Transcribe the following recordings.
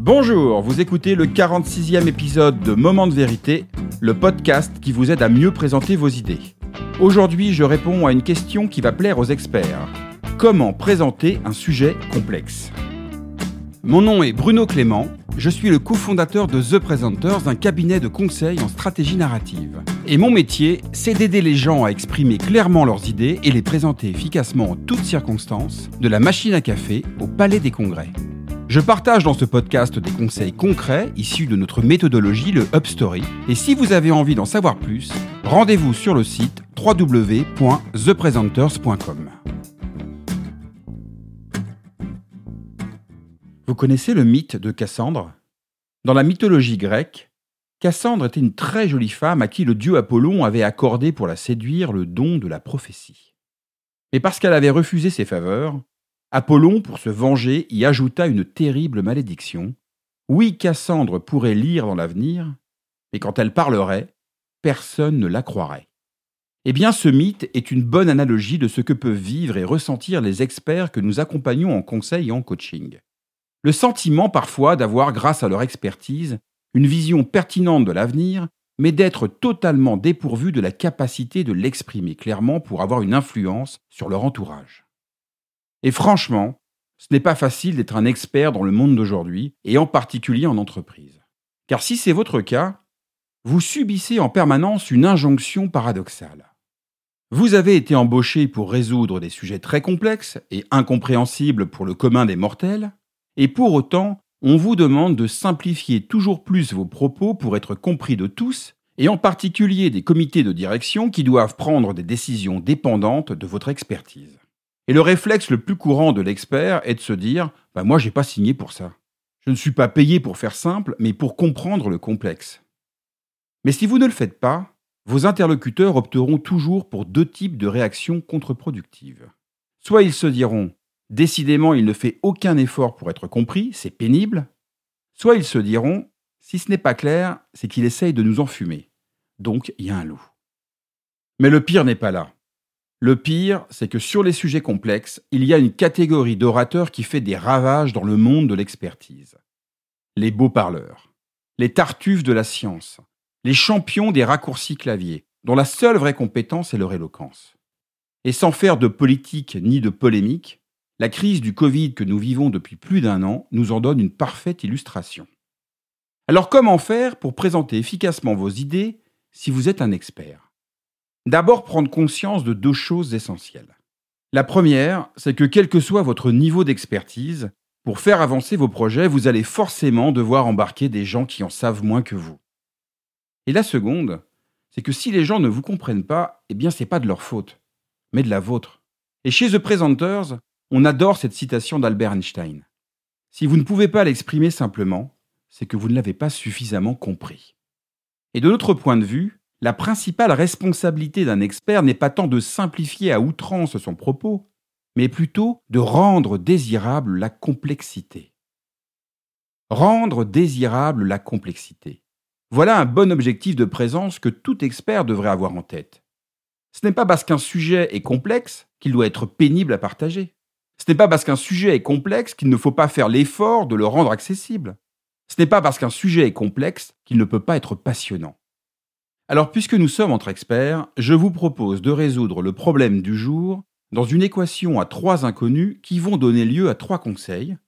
Bonjour, vous écoutez le 46e épisode de Moment de vérité, le podcast qui vous aide à mieux présenter vos idées. Aujourd'hui, je réponds à une question qui va plaire aux experts. Comment présenter un sujet complexe? Mon nom est Bruno Clément, je suis le cofondateur de The Presenters, un cabinet de conseil en stratégie narrative. Et mon métier, c'est d'aider les gens à exprimer clairement leurs idées et les présenter efficacement en toutes circonstances, de la machine à café au palais des congrès. Je partage dans ce podcast des conseils concrets issus de notre méthodologie, le UpStory. Et si vous avez envie d'en savoir plus, rendez-vous sur le site www.thepresenters.com. Vous connaissez le mythe de Cassandre? Dans la mythologie grecque, Cassandre était une très jolie femme à qui le dieu Apollon avait accordé pour la séduire le don de la prophétie. Mais parce qu'elle avait refusé ses faveurs, Apollon, pour se venger, y ajouta une terrible malédiction. Oui, Cassandre pourrait lire dans l'avenir, mais quand elle parlerait, personne ne la croirait. Eh bien, ce mythe est une bonne analogie de ce que peuvent vivre et ressentir les experts que nous accompagnons en conseil et en coaching. Le sentiment parfois d'avoir, grâce à leur expertise, une vision pertinente de l'avenir, mais d'être totalement dépourvu de la capacité de l'exprimer clairement pour avoir une influence sur leur entourage. Et franchement, ce n'est pas facile d'être un expert dans le monde d'aujourd'hui, et en particulier en entreprise. Car si c'est votre cas, vous subissez en permanence une injonction paradoxale. Vous avez été embauché pour résoudre des sujets très complexes et incompréhensibles pour le commun des mortels, et pour autant, on vous demande de simplifier toujours plus vos propos pour être compris de tous, et en particulier des comités de direction qui doivent prendre des décisions dépendantes de votre expertise. Et le réflexe le plus courant de l'expert est de se dire bah Moi, j'ai pas signé pour ça. Je ne suis pas payé pour faire simple, mais pour comprendre le complexe. Mais si vous ne le faites pas, vos interlocuteurs opteront toujours pour deux types de réactions contre-productives. Soit ils se diront Décidément, il ne fait aucun effort pour être compris, c'est pénible. Soit ils se diront Si ce n'est pas clair, c'est qu'il essaye de nous enfumer. Donc, il y a un loup. Mais le pire n'est pas là. Le pire, c'est que sur les sujets complexes, il y a une catégorie d'orateurs qui fait des ravages dans le monde de l'expertise. Les beaux parleurs, les tartuffes de la science, les champions des raccourcis claviers, dont la seule vraie compétence est leur éloquence. Et sans faire de politique ni de polémique, la crise du Covid que nous vivons depuis plus d'un an nous en donne une parfaite illustration. Alors comment faire pour présenter efficacement vos idées si vous êtes un expert? D'abord prendre conscience de deux choses essentielles. La première, c'est que quel que soit votre niveau d'expertise, pour faire avancer vos projets, vous allez forcément devoir embarquer des gens qui en savent moins que vous. Et la seconde, c'est que si les gens ne vous comprennent pas, eh bien c'est pas de leur faute, mais de la vôtre. Et chez The Presenters, on adore cette citation d'Albert Einstein. Si vous ne pouvez pas l'exprimer simplement, c'est que vous ne l'avez pas suffisamment compris. Et de notre point de vue, la principale responsabilité d'un expert n'est pas tant de simplifier à outrance son propos, mais plutôt de rendre désirable la complexité. Rendre désirable la complexité. Voilà un bon objectif de présence que tout expert devrait avoir en tête. Ce n'est pas parce qu'un sujet est complexe qu'il doit être pénible à partager. Ce n'est pas parce qu'un sujet est complexe qu'il ne faut pas faire l'effort de le rendre accessible. Ce n'est pas parce qu'un sujet est complexe qu'il ne peut pas être passionnant. Alors puisque nous sommes entre experts, je vous propose de résoudre le problème du jour dans une équation à trois inconnus qui vont donner lieu à trois conseils.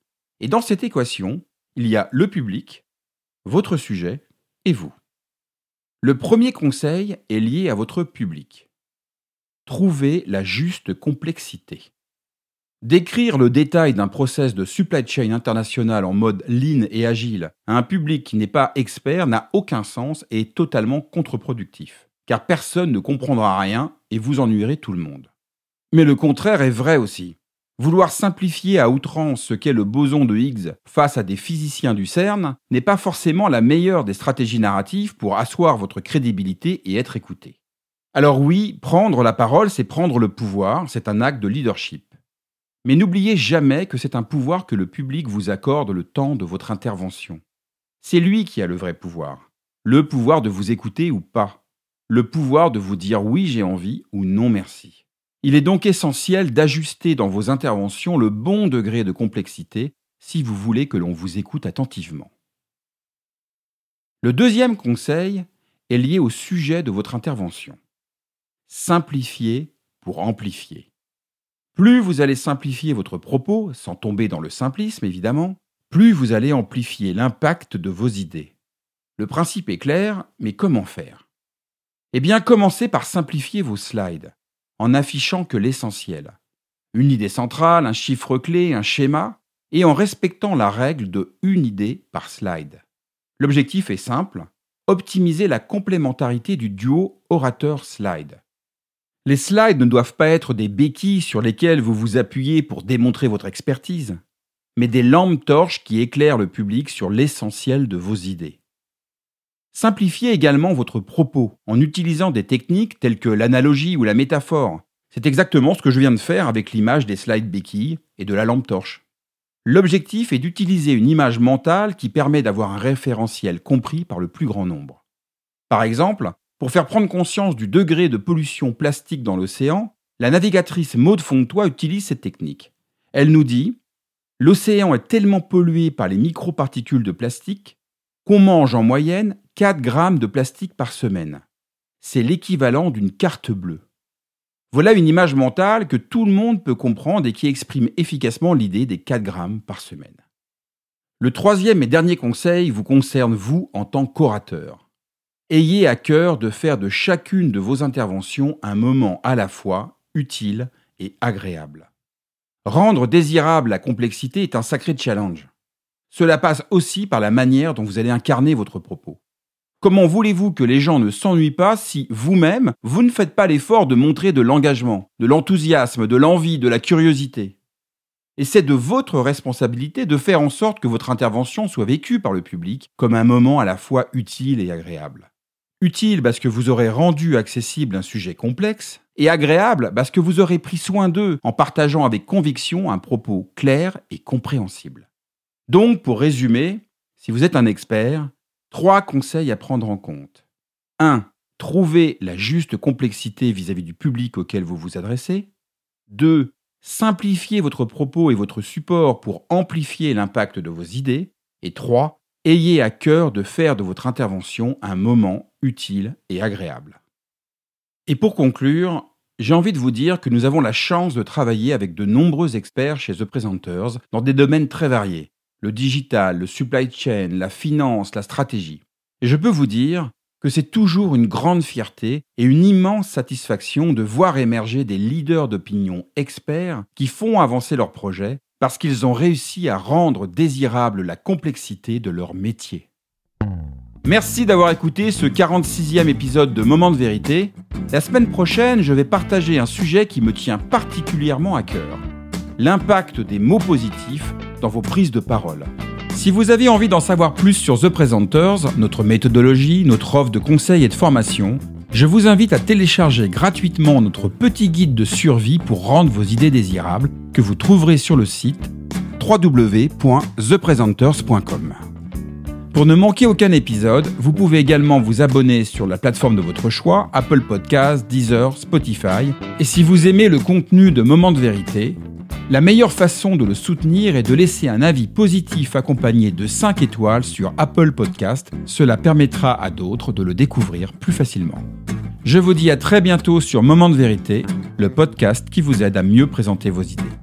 Et dans cette équation, il y a le public, votre sujet et vous. Le premier conseil est lié à votre public. Trouvez la juste complexité. Décrire le détail d'un process de supply chain international en mode lean et agile à un public qui n'est pas expert n'a aucun sens et est totalement contre-productif, car personne ne comprendra rien et vous ennuierez tout le monde. Mais le contraire est vrai aussi. Vouloir simplifier à outrance ce qu'est le boson de Higgs face à des physiciens du CERN n'est pas forcément la meilleure des stratégies narratives pour asseoir votre crédibilité et être écouté. Alors oui, prendre la parole, c'est prendre le pouvoir, c'est un acte de leadership. Mais n'oubliez jamais que c'est un pouvoir que le public vous accorde le temps de votre intervention. C'est lui qui a le vrai pouvoir. Le pouvoir de vous écouter ou pas. Le pouvoir de vous dire oui j'ai envie ou non merci. Il est donc essentiel d'ajuster dans vos interventions le bon degré de complexité si vous voulez que l'on vous écoute attentivement. Le deuxième conseil est lié au sujet de votre intervention. Simplifier pour amplifier. Plus vous allez simplifier votre propos, sans tomber dans le simplisme évidemment, plus vous allez amplifier l'impact de vos idées. Le principe est clair, mais comment faire? Eh bien, commencez par simplifier vos slides, en affichant que l'essentiel. Une idée centrale, un chiffre clé, un schéma, et en respectant la règle de une idée par slide. L'objectif est simple, optimiser la complémentarité du duo orateur-slide. Les slides ne doivent pas être des béquilles sur lesquelles vous vous appuyez pour démontrer votre expertise, mais des lampes torches qui éclairent le public sur l'essentiel de vos idées. Simplifiez également votre propos en utilisant des techniques telles que l'analogie ou la métaphore. C'est exactement ce que je viens de faire avec l'image des slides béquilles et de la lampe torche. L'objectif est d'utiliser une image mentale qui permet d'avoir un référentiel compris par le plus grand nombre. Par exemple, pour faire prendre conscience du degré de pollution plastique dans l'océan, la navigatrice Maude Fontois utilise cette technique. Elle nous dit L'océan est tellement pollué par les microparticules de plastique qu'on mange en moyenne 4 grammes de plastique par semaine. C'est l'équivalent d'une carte bleue. Voilà une image mentale que tout le monde peut comprendre et qui exprime efficacement l'idée des 4 grammes par semaine. Le troisième et dernier conseil vous concerne vous en tant qu'orateur. Ayez à cœur de faire de chacune de vos interventions un moment à la fois utile et agréable. Rendre désirable la complexité est un sacré challenge. Cela passe aussi par la manière dont vous allez incarner votre propos. Comment voulez-vous que les gens ne s'ennuient pas si vous-même, vous ne faites pas l'effort de montrer de l'engagement, de l'enthousiasme, de l'envie, de la curiosité? Et c'est de votre responsabilité de faire en sorte que votre intervention soit vécue par le public comme un moment à la fois utile et agréable. Utile parce que vous aurez rendu accessible un sujet complexe, et agréable parce que vous aurez pris soin d'eux en partageant avec conviction un propos clair et compréhensible. Donc, pour résumer, si vous êtes un expert, trois conseils à prendre en compte. 1. Trouvez la juste complexité vis-à-vis du public auquel vous vous adressez. 2. Simplifiez votre propos et votre support pour amplifier l'impact de vos idées. Et 3. Ayez à cœur de faire de votre intervention un moment utile et agréable. Et pour conclure, j'ai envie de vous dire que nous avons la chance de travailler avec de nombreux experts chez The Presenters dans des domaines très variés. Le digital, le supply chain, la finance, la stratégie. Et je peux vous dire que c'est toujours une grande fierté et une immense satisfaction de voir émerger des leaders d'opinion experts qui font avancer leurs projets parce qu'ils ont réussi à rendre désirable la complexité de leur métier. Merci d'avoir écouté ce 46e épisode de Moment de vérité. La semaine prochaine, je vais partager un sujet qui me tient particulièrement à cœur. L'impact des mots positifs dans vos prises de parole. Si vous avez envie d'en savoir plus sur The Presenters, notre méthodologie, notre offre de conseils et de formation, je vous invite à télécharger gratuitement notre petit guide de survie pour rendre vos idées désirables que vous trouverez sur le site www.thepresenters.com. Pour ne manquer aucun épisode, vous pouvez également vous abonner sur la plateforme de votre choix, Apple Podcasts, Deezer, Spotify. Et si vous aimez le contenu de Moments de vérité, la meilleure façon de le soutenir est de laisser un avis positif accompagné de 5 étoiles sur Apple Podcasts. Cela permettra à d'autres de le découvrir plus facilement. Je vous dis à très bientôt sur Moment de vérité, le podcast qui vous aide à mieux présenter vos idées.